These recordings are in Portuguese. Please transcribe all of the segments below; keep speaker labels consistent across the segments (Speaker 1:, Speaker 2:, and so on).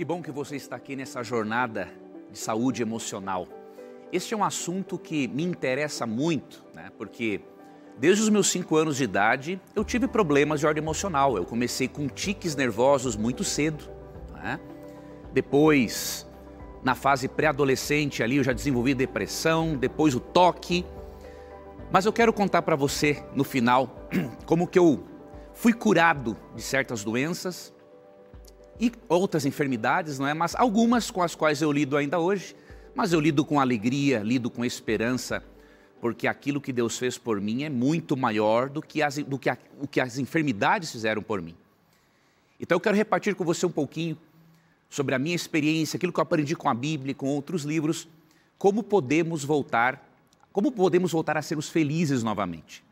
Speaker 1: Que bom que você está aqui nessa jornada de saúde emocional. Este é um assunto que me interessa muito, né? porque desde os meus cinco anos de idade eu tive problemas de ordem emocional. Eu comecei com tiques nervosos muito cedo. Né? Depois, na fase pré-adolescente, ali eu já desenvolvi depressão, depois o toque. Mas eu quero contar para você no final como que eu fui curado de certas doenças e outras enfermidades, não é? Mas algumas com as quais eu lido ainda hoje, mas eu lido com alegria, lido com esperança, porque aquilo que Deus fez por mim é muito maior do que as, do que a, o que as enfermidades fizeram por mim. Então eu quero repartir com você um pouquinho sobre a minha experiência, aquilo que eu aprendi com a Bíblia, com outros livros, como podemos voltar, como podemos voltar a sermos felizes novamente.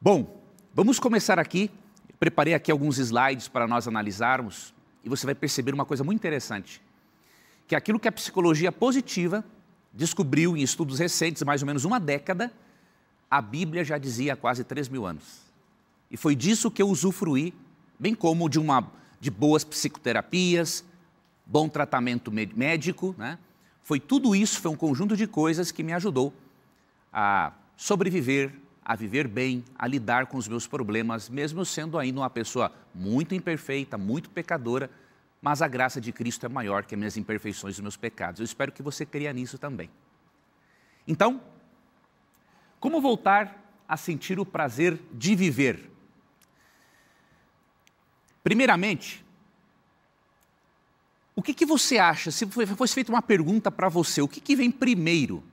Speaker 1: Bom, vamos começar aqui Preparei aqui alguns slides para nós analisarmos e você vai perceber uma coisa muito interessante, que aquilo que a psicologia positiva descobriu em estudos recentes, mais ou menos uma década, a Bíblia já dizia há quase 3 mil anos. E foi disso que eu usufruí, bem como de, uma, de boas psicoterapias, bom tratamento médico, né? Foi tudo isso, foi um conjunto de coisas que me ajudou a sobreviver a viver bem, a lidar com os meus problemas, mesmo sendo ainda uma pessoa muito imperfeita, muito pecadora, mas a graça de Cristo é maior que as minhas imperfeições e os meus pecados. Eu espero que você creia nisso também. Então, como voltar a sentir o prazer de viver? Primeiramente, o que, que você acha, se fosse feita uma pergunta para você, o que, que vem primeiro?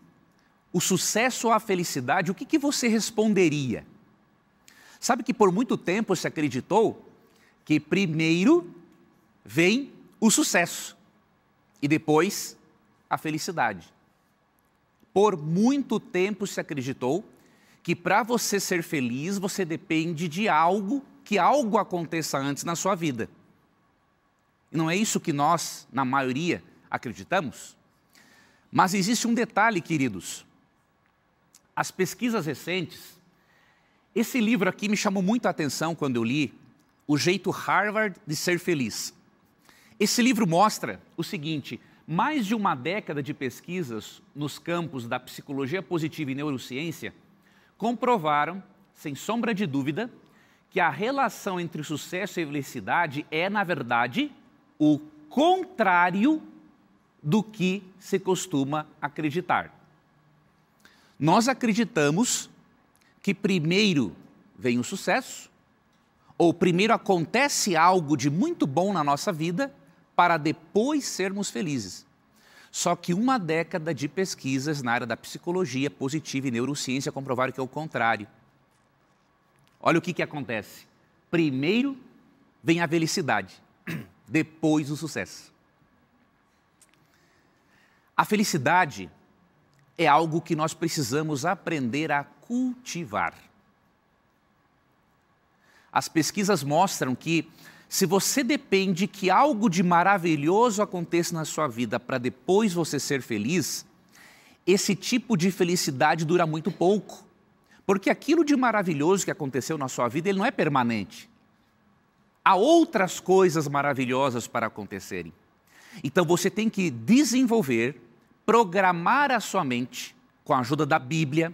Speaker 1: O sucesso ou a felicidade, o que, que você responderia? Sabe que por muito tempo se acreditou que primeiro vem o sucesso e depois a felicidade. Por muito tempo se acreditou que para você ser feliz você depende de algo, que algo aconteça antes na sua vida. E não é isso que nós, na maioria, acreditamos? Mas existe um detalhe, queridos as pesquisas recentes, esse livro aqui me chamou muito a atenção quando eu li, O Jeito Harvard de Ser Feliz. Esse livro mostra o seguinte: mais de uma década de pesquisas nos campos da psicologia positiva e neurociência comprovaram, sem sombra de dúvida, que a relação entre sucesso e felicidade é, na verdade, o contrário do que se costuma acreditar. Nós acreditamos que primeiro vem o sucesso, ou primeiro acontece algo de muito bom na nossa vida, para depois sermos felizes. Só que uma década de pesquisas na área da psicologia positiva e neurociência comprovaram que é o contrário. Olha o que, que acontece. Primeiro vem a felicidade, depois o sucesso. A felicidade é algo que nós precisamos aprender a cultivar. As pesquisas mostram que se você depende que algo de maravilhoso aconteça na sua vida para depois você ser feliz, esse tipo de felicidade dura muito pouco. Porque aquilo de maravilhoso que aconteceu na sua vida, ele não é permanente. Há outras coisas maravilhosas para acontecerem. Então você tem que desenvolver programar a sua mente com a ajuda da Bíblia,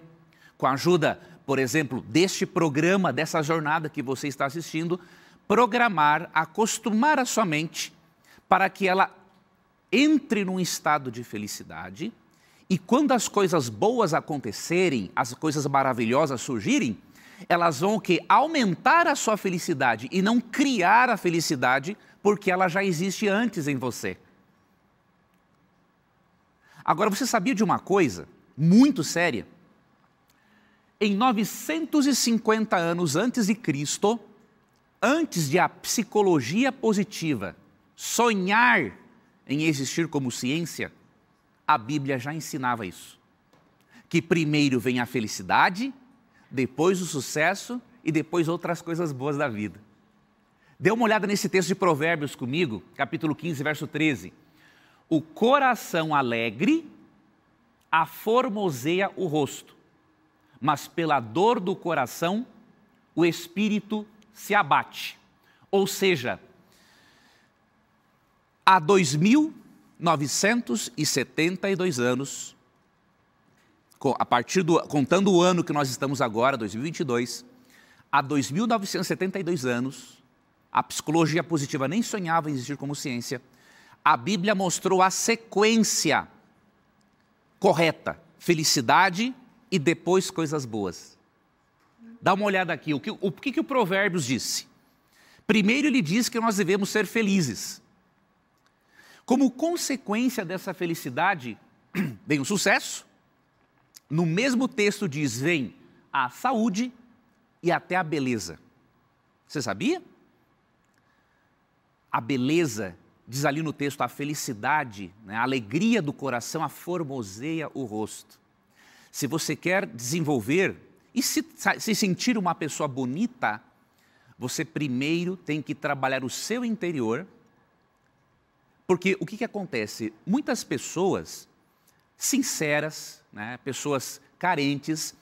Speaker 1: com a ajuda, por exemplo, deste programa, dessa jornada que você está assistindo, programar, acostumar a sua mente para que ela entre num estado de felicidade e quando as coisas boas acontecerem, as coisas maravilhosas surgirem, elas vão que aumentar a sua felicidade e não criar a felicidade porque ela já existe antes em você. Agora, você sabia de uma coisa muito séria? Em 950 anos antes de Cristo, antes de a psicologia positiva sonhar em existir como ciência, a Bíblia já ensinava isso. Que primeiro vem a felicidade, depois o sucesso e depois outras coisas boas da vida. Dê uma olhada nesse texto de Provérbios comigo, capítulo 15, verso 13 o coração alegre aformoseia o rosto, mas pela dor do coração o espírito se abate. Ou seja, Há 2.972 anos, a partir do, contando o ano que nós estamos agora, 2022, há 2.972 anos, a psicologia positiva nem sonhava em existir como ciência, a Bíblia mostrou a sequência correta: felicidade e depois coisas boas. Dá uma olhada aqui, o que o, que, que o Provérbios disse? Primeiro, ele diz que nós devemos ser felizes. Como consequência dessa felicidade, vem o sucesso. No mesmo texto diz: vem a saúde e até a beleza. Você sabia? A beleza, diz ali no texto, a felicidade, né, a alegria do coração, a formoseia o rosto. Se você quer desenvolver e se, se sentir uma pessoa bonita, você primeiro tem que trabalhar o seu interior, porque o que, que acontece? Muitas pessoas sinceras, né, pessoas carentes,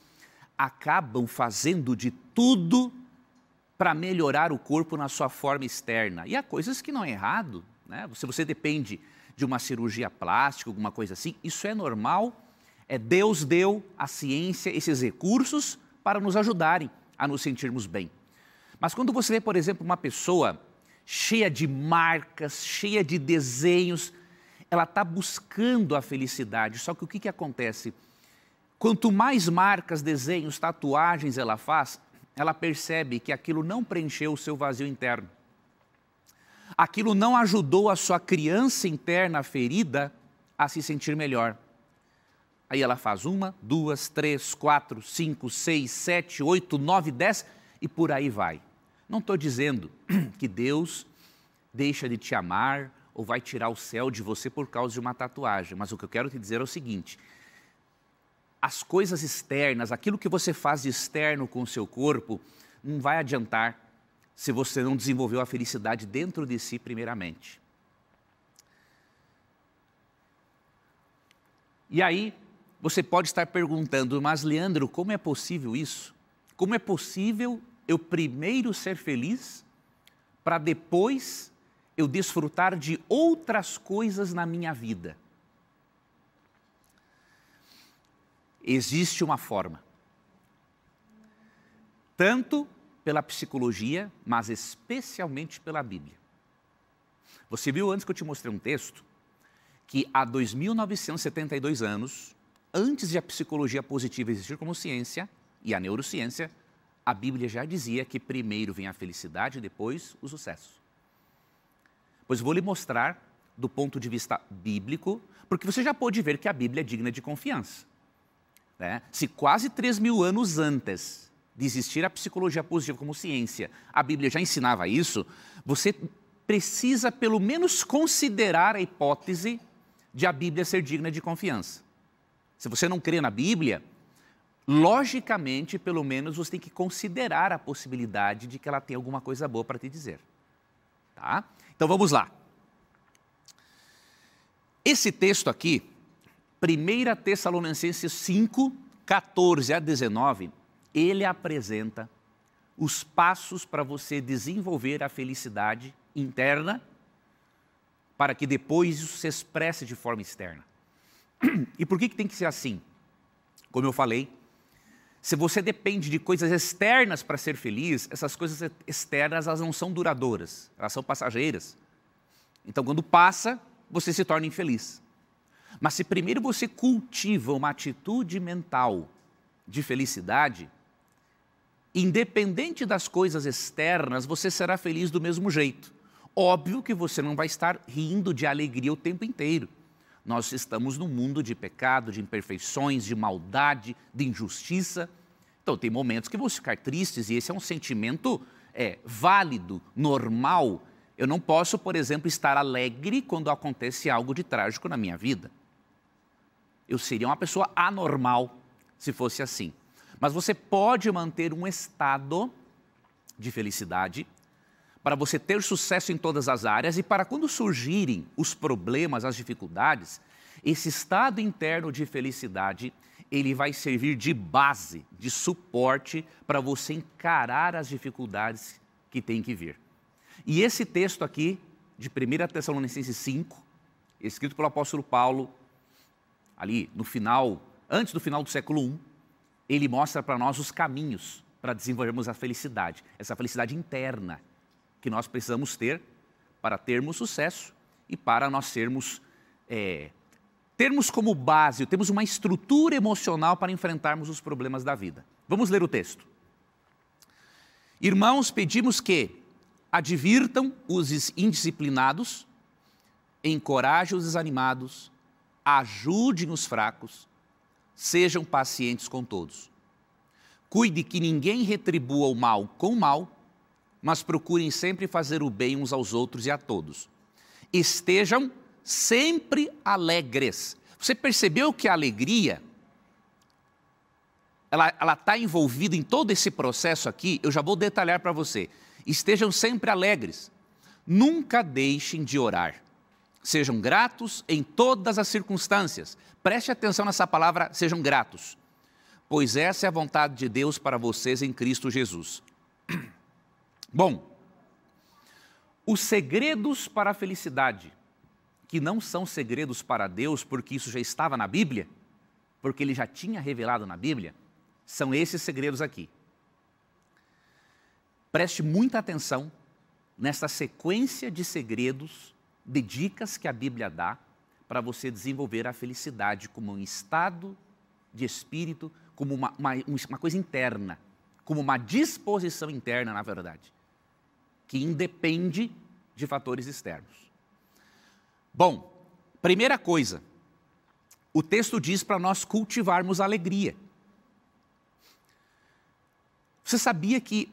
Speaker 1: acabam fazendo de tudo para melhorar o corpo na sua forma externa. E há coisas que não é errado. Né? Se você depende de uma cirurgia plástica, alguma coisa assim, isso é normal. É Deus deu a ciência esses recursos para nos ajudarem a nos sentirmos bem. Mas quando você vê, por exemplo, uma pessoa cheia de marcas, cheia de desenhos, ela está buscando a felicidade. Só que o que, que acontece? Quanto mais marcas, desenhos, tatuagens ela faz, ela percebe que aquilo não preencheu o seu vazio interno. Aquilo não ajudou a sua criança interna ferida a se sentir melhor. Aí ela faz uma, duas, três, quatro, cinco, seis, sete, oito, nove, dez e por aí vai. Não estou dizendo que Deus deixa de te amar ou vai tirar o céu de você por causa de uma tatuagem, mas o que eu quero te dizer é o seguinte: as coisas externas, aquilo que você faz de externo com o seu corpo, não vai adiantar se você não desenvolveu a felicidade dentro de si, primeiramente. E aí, você pode estar perguntando, mas Leandro, como é possível isso? Como é possível eu primeiro ser feliz para depois eu desfrutar de outras coisas na minha vida? existe uma forma. Tanto pela psicologia, mas especialmente pela Bíblia. Você viu antes que eu te mostrei um texto que há 2.972 anos, antes de a psicologia positiva existir como ciência e a neurociência, a Bíblia já dizia que primeiro vem a felicidade e depois o sucesso. Pois vou lhe mostrar do ponto de vista bíblico, porque você já pode ver que a Bíblia é digna de confiança. Né? Se quase 3 mil anos antes de existir a psicologia positiva como ciência, a Bíblia já ensinava isso, você precisa pelo menos considerar a hipótese de a Bíblia ser digna de confiança. Se você não crê na Bíblia, logicamente, pelo menos você tem que considerar a possibilidade de que ela tem alguma coisa boa para te dizer. Tá? Então vamos lá. Esse texto aqui 1 Tessalonicenses 5, 14 a 19, ele apresenta os passos para você desenvolver a felicidade interna, para que depois isso se expresse de forma externa. E por que, que tem que ser assim? Como eu falei, se você depende de coisas externas para ser feliz, essas coisas externas elas não são duradouras, elas são passageiras. Então, quando passa, você se torna infeliz. Mas se primeiro você cultiva uma atitude mental de felicidade, independente das coisas externas, você será feliz do mesmo jeito. Óbvio que você não vai estar rindo de alegria o tempo inteiro. Nós estamos num mundo de pecado, de imperfeições, de maldade, de injustiça. Então, tem momentos que vão ficar tristes e esse é um sentimento é, válido, normal. Eu não posso, por exemplo, estar alegre quando acontece algo de trágico na minha vida eu seria uma pessoa anormal se fosse assim. Mas você pode manter um estado de felicidade para você ter sucesso em todas as áreas e para quando surgirem os problemas, as dificuldades, esse estado interno de felicidade, ele vai servir de base, de suporte para você encarar as dificuldades que tem que vir. E esse texto aqui de 1 Tessalonicenses 5, escrito pelo apóstolo Paulo, ali no final, antes do final do século I, ele mostra para nós os caminhos para desenvolvermos a felicidade, essa felicidade interna que nós precisamos ter para termos sucesso e para nós sermos, é, termos como base, temos uma estrutura emocional para enfrentarmos os problemas da vida. Vamos ler o texto. Irmãos, pedimos que advirtam os indisciplinados, encorajem os desanimados, ajudem os fracos, sejam pacientes com todos. Cuide que ninguém retribua o mal com o mal, mas procurem sempre fazer o bem uns aos outros e a todos. Estejam sempre alegres. Você percebeu que a alegria ela está envolvida em todo esse processo aqui? Eu já vou detalhar para você. Estejam sempre alegres. Nunca deixem de orar. Sejam gratos em todas as circunstâncias. Preste atenção nessa palavra, sejam gratos. Pois essa é a vontade de Deus para vocês em Cristo Jesus. Bom, os segredos para a felicidade, que não são segredos para Deus, porque isso já estava na Bíblia, porque ele já tinha revelado na Bíblia, são esses segredos aqui. Preste muita atenção nessa sequência de segredos, de dicas que a Bíblia dá para você desenvolver a felicidade como um estado de espírito, como uma, uma, uma coisa interna, como uma disposição interna, na verdade, que independe de fatores externos. Bom, primeira coisa, o texto diz para nós cultivarmos alegria. Você sabia que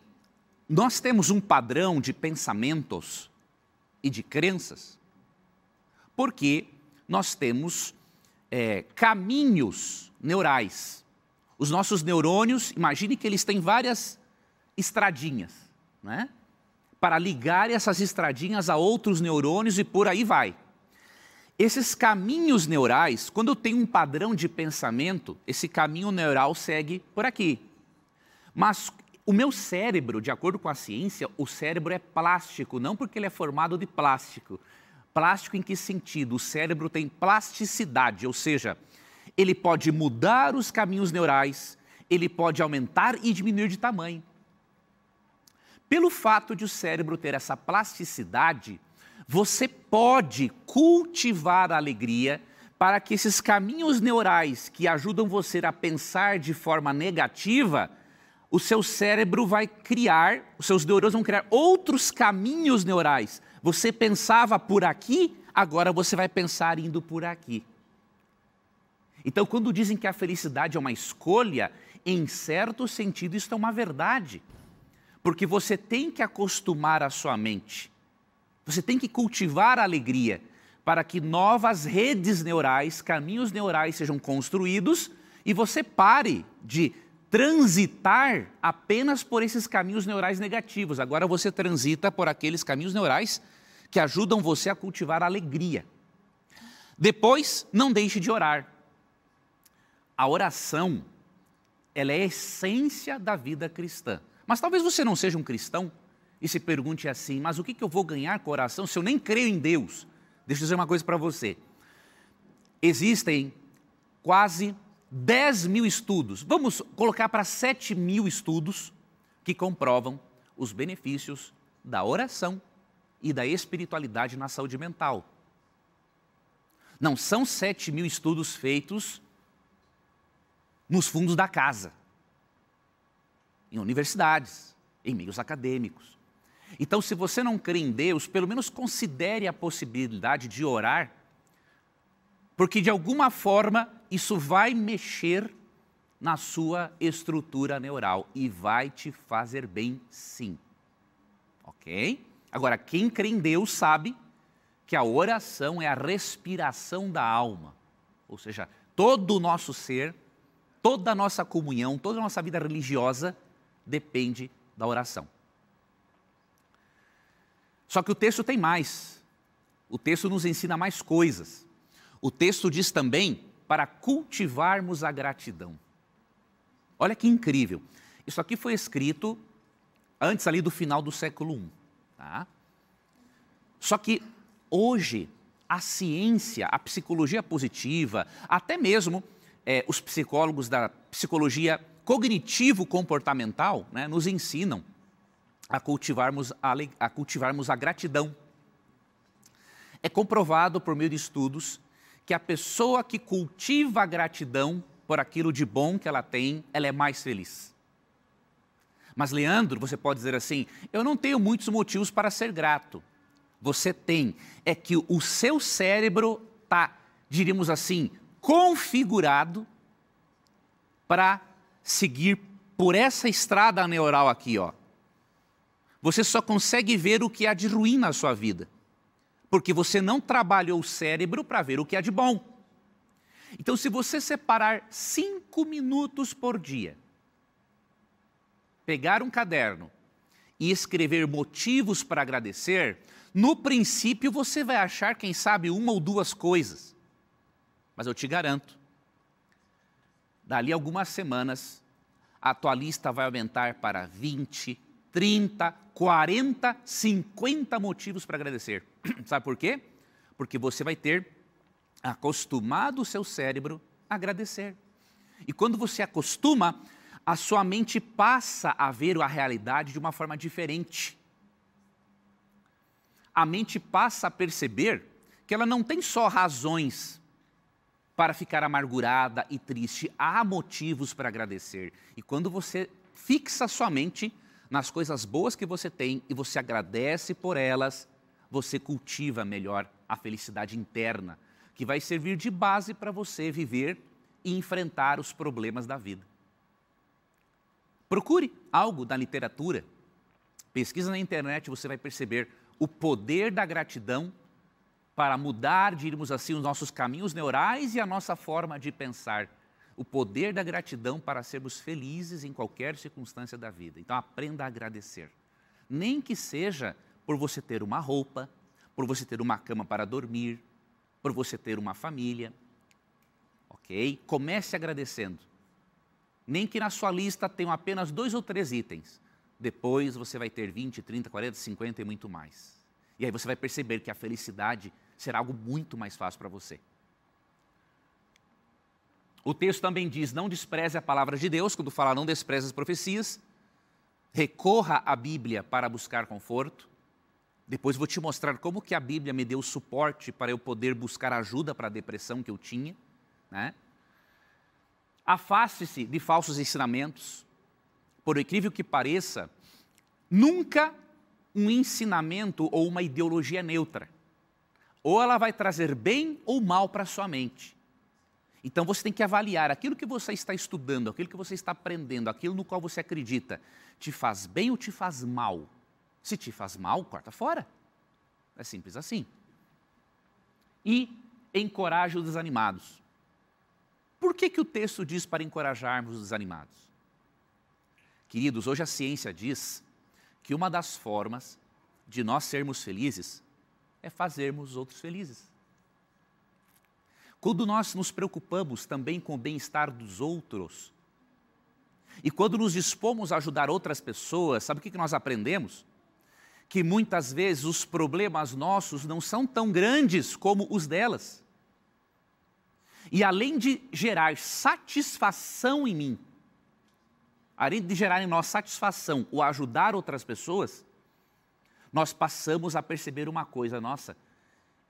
Speaker 1: nós temos um padrão de pensamentos e de crenças, porque nós temos é, caminhos neurais. Os nossos neurônios, imagine que eles têm várias estradinhas, né? Para ligar essas estradinhas a outros neurônios e por aí vai. Esses caminhos neurais, quando eu tenho um padrão de pensamento, esse caminho neural segue por aqui. Mas o meu cérebro, de acordo com a ciência, o cérebro é plástico, não porque ele é formado de plástico. Plástico em que sentido? O cérebro tem plasticidade, ou seja, ele pode mudar os caminhos neurais, ele pode aumentar e diminuir de tamanho. Pelo fato de o cérebro ter essa plasticidade, você pode cultivar a alegria para que esses caminhos neurais que ajudam você a pensar de forma negativa o seu cérebro vai criar, os seus neurônios vão criar outros caminhos neurais. Você pensava por aqui, agora você vai pensar indo por aqui. Então, quando dizem que a felicidade é uma escolha, em certo sentido isso é uma verdade. Porque você tem que acostumar a sua mente. Você tem que cultivar a alegria para que novas redes neurais, caminhos neurais sejam construídos e você pare de transitar apenas por esses caminhos neurais negativos. Agora você transita por aqueles caminhos neurais que ajudam você a cultivar a alegria. Depois, não deixe de orar. A oração, ela é a essência da vida cristã. Mas talvez você não seja um cristão e se pergunte assim: mas o que eu vou ganhar com a oração se eu nem creio em Deus? Deixa eu dizer uma coisa para você. Existem quase 10 mil estudos, vamos colocar para 7 mil estudos que comprovam os benefícios da oração e da espiritualidade na saúde mental. Não são 7 mil estudos feitos nos fundos da casa, em universidades, em meios acadêmicos. Então, se você não crê em Deus, pelo menos considere a possibilidade de orar porque de alguma forma isso vai mexer na sua estrutura neural e vai te fazer bem sim. Ok? Agora, quem crê em Deus sabe que a oração é a respiração da alma. Ou seja, todo o nosso ser, toda a nossa comunhão, toda a nossa vida religiosa depende da oração. Só que o texto tem mais. O texto nos ensina mais coisas. O texto diz também para cultivarmos a gratidão. Olha que incrível. Isso aqui foi escrito antes ali do final do século I. Tá? Só que hoje a ciência, a psicologia positiva, até mesmo é, os psicólogos da psicologia cognitivo-comportamental né, nos ensinam a cultivarmos a, a cultivarmos a gratidão. É comprovado por meio de estudos que a pessoa que cultiva a gratidão por aquilo de bom que ela tem, ela é mais feliz. Mas, Leandro, você pode dizer assim: eu não tenho muitos motivos para ser grato. Você tem. É que o seu cérebro está, diríamos assim, configurado para seguir por essa estrada neural aqui, ó. Você só consegue ver o que há de ruim na sua vida, porque você não trabalhou o cérebro para ver o que há de bom. Então, se você separar cinco minutos por dia, pegar um caderno e escrever motivos para agradecer, no princípio você vai achar, quem sabe, uma ou duas coisas. Mas eu te garanto, dali algumas semanas, a tua lista vai aumentar para 20, 30, 40, 50 motivos para agradecer. Sabe por quê? Porque você vai ter acostumado o seu cérebro a agradecer. E quando você acostuma, a sua mente passa a ver a realidade de uma forma diferente. A mente passa a perceber que ela não tem só razões para ficar amargurada e triste. Há motivos para agradecer. E quando você fixa sua mente nas coisas boas que você tem e você agradece por elas, você cultiva melhor a felicidade interna, que vai servir de base para você viver e enfrentar os problemas da vida. Procure algo da literatura, pesquisa na internet, você vai perceber o poder da gratidão para mudar, diríamos assim, os nossos caminhos neurais e a nossa forma de pensar. O poder da gratidão para sermos felizes em qualquer circunstância da vida. Então, aprenda a agradecer. Nem que seja por você ter uma roupa, por você ter uma cama para dormir, por você ter uma família. Ok? Comece agradecendo. Nem que na sua lista tenham apenas dois ou três itens. Depois você vai ter 20, 30, 40, 50 e muito mais. E aí você vai perceber que a felicidade será algo muito mais fácil para você. O texto também diz: não despreze a palavra de Deus, quando fala não despreze as profecias. Recorra à Bíblia para buscar conforto. Depois vou te mostrar como que a Bíblia me deu suporte para eu poder buscar ajuda para a depressão que eu tinha. Né? Afaste-se de falsos ensinamentos. Por incrível que pareça, nunca um ensinamento ou uma ideologia neutra ou ela vai trazer bem ou mal para a sua mente. Então você tem que avaliar aquilo que você está estudando, aquilo que você está aprendendo, aquilo no qual você acredita, te faz bem ou te faz mal? Se te faz mal, corta fora. É simples assim. E encoraje os desanimados. Por que, que o texto diz para encorajarmos os desanimados? Queridos, hoje a ciência diz que uma das formas de nós sermos felizes é fazermos os outros felizes. Quando nós nos preocupamos também com o bem-estar dos outros, e quando nos dispomos a ajudar outras pessoas, sabe o que nós aprendemos? Que muitas vezes os problemas nossos não são tão grandes como os delas. E além de gerar satisfação em mim, além de gerar em nós satisfação o ajudar outras pessoas, nós passamos a perceber uma coisa, nossa,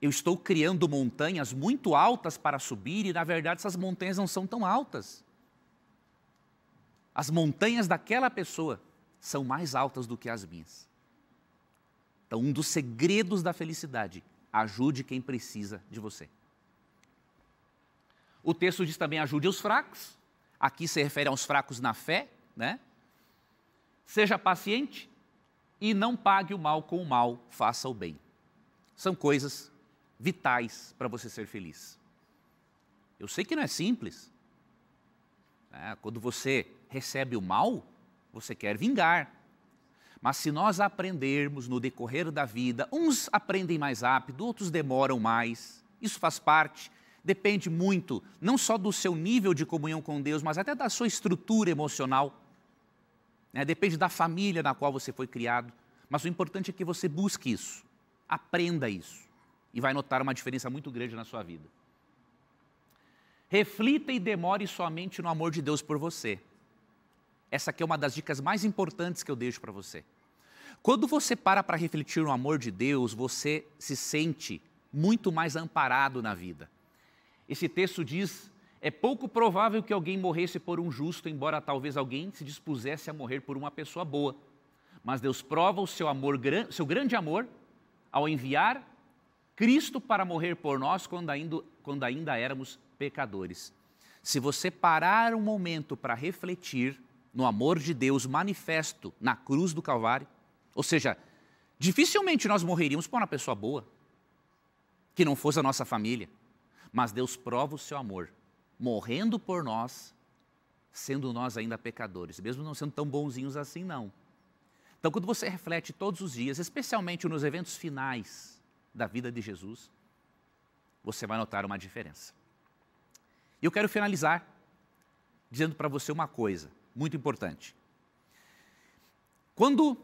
Speaker 1: eu estou criando montanhas muito altas para subir e, na verdade, essas montanhas não são tão altas. As montanhas daquela pessoa são mais altas do que as minhas. Então, um dos segredos da felicidade, ajude quem precisa de você. O texto diz também ajude os fracos. Aqui se refere aos fracos na fé, né? Seja paciente, e não pague o mal com o mal, faça o bem. São coisas vitais para você ser feliz. Eu sei que não é simples. Né? Quando você recebe o mal, você quer vingar. Mas se nós aprendermos no decorrer da vida, uns aprendem mais rápido, outros demoram mais, isso faz parte, depende muito, não só do seu nível de comunhão com Deus, mas até da sua estrutura emocional. Né? Depende da família na qual você foi criado. Mas o importante é que você busque isso, aprenda isso. E vai notar uma diferença muito grande na sua vida. Reflita e demore somente no amor de Deus por você. Essa aqui é uma das dicas mais importantes que eu deixo para você. Quando você para para refletir no amor de Deus, você se sente muito mais amparado na vida. Esse texto diz: é pouco provável que alguém morresse por um justo, embora talvez alguém se dispusesse a morrer por uma pessoa boa. Mas Deus prova o seu amor, seu grande amor, ao enviar Cristo para morrer por nós quando ainda, quando ainda éramos pecadores. Se você parar um momento para refletir no amor de Deus manifesto na cruz do Calvário, ou seja, dificilmente nós morreríamos por uma pessoa boa, que não fosse a nossa família, mas Deus prova o seu amor, morrendo por nós, sendo nós ainda pecadores, mesmo não sendo tão bonzinhos assim, não. Então, quando você reflete todos os dias, especialmente nos eventos finais da vida de Jesus, você vai notar uma diferença. E eu quero finalizar dizendo para você uma coisa muito importante. Quando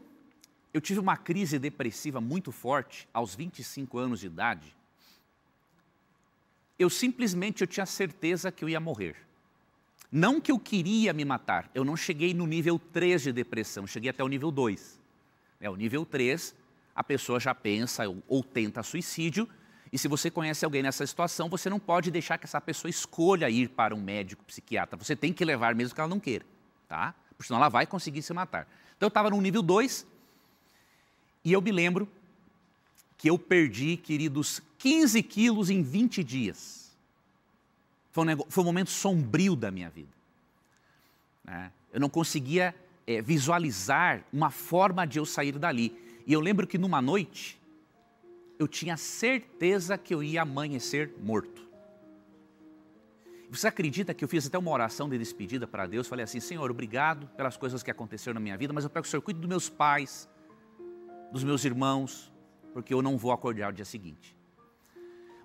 Speaker 1: eu tive uma crise depressiva muito forte, aos 25 anos de idade, eu simplesmente eu tinha certeza que eu ia morrer. Não que eu queria me matar, eu não cheguei no nível 3 de depressão, cheguei até o nível 2. É, o nível 3, a pessoa já pensa ou, ou tenta suicídio, e se você conhece alguém nessa situação, você não pode deixar que essa pessoa escolha ir para um médico psiquiatra. Você tem que levar mesmo que ela não queira, tá? Porque senão ela vai conseguir se matar. Então eu estava no nível 2 e eu me lembro que eu perdi, queridos, 15 quilos em 20 dias. Foi um, negócio, foi um momento sombrio da minha vida. Né? Eu não conseguia é, visualizar uma forma de eu sair dali. E eu lembro que numa noite, eu tinha certeza que eu ia amanhecer morto. Você acredita que eu fiz até uma oração de despedida para Deus? Falei assim: Senhor, obrigado pelas coisas que aconteceram na minha vida, mas eu que o Senhor cuide dos meus pais, dos meus irmãos, porque eu não vou acordar o dia seguinte.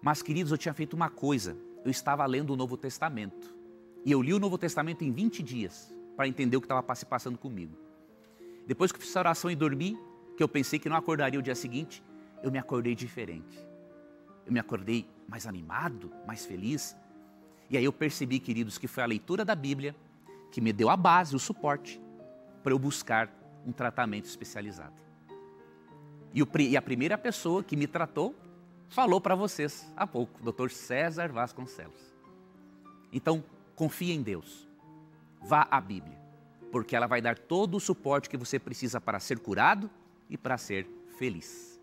Speaker 1: Mas, queridos, eu tinha feito uma coisa eu estava lendo o Novo Testamento. E eu li o Novo Testamento em 20 dias para entender o que estava se passando comigo. Depois que eu fiz a oração e dormi, que eu pensei que não acordaria o dia seguinte, eu me acordei diferente. Eu me acordei mais animado, mais feliz. E aí eu percebi, queridos, que foi a leitura da Bíblia que me deu a base, o suporte, para eu buscar um tratamento especializado. E, o, e a primeira pessoa que me tratou falou para vocês há pouco, Dr. César Vasconcelos. Então, confie em Deus. Vá à Bíblia, porque ela vai dar todo o suporte que você precisa para ser curado e para ser feliz.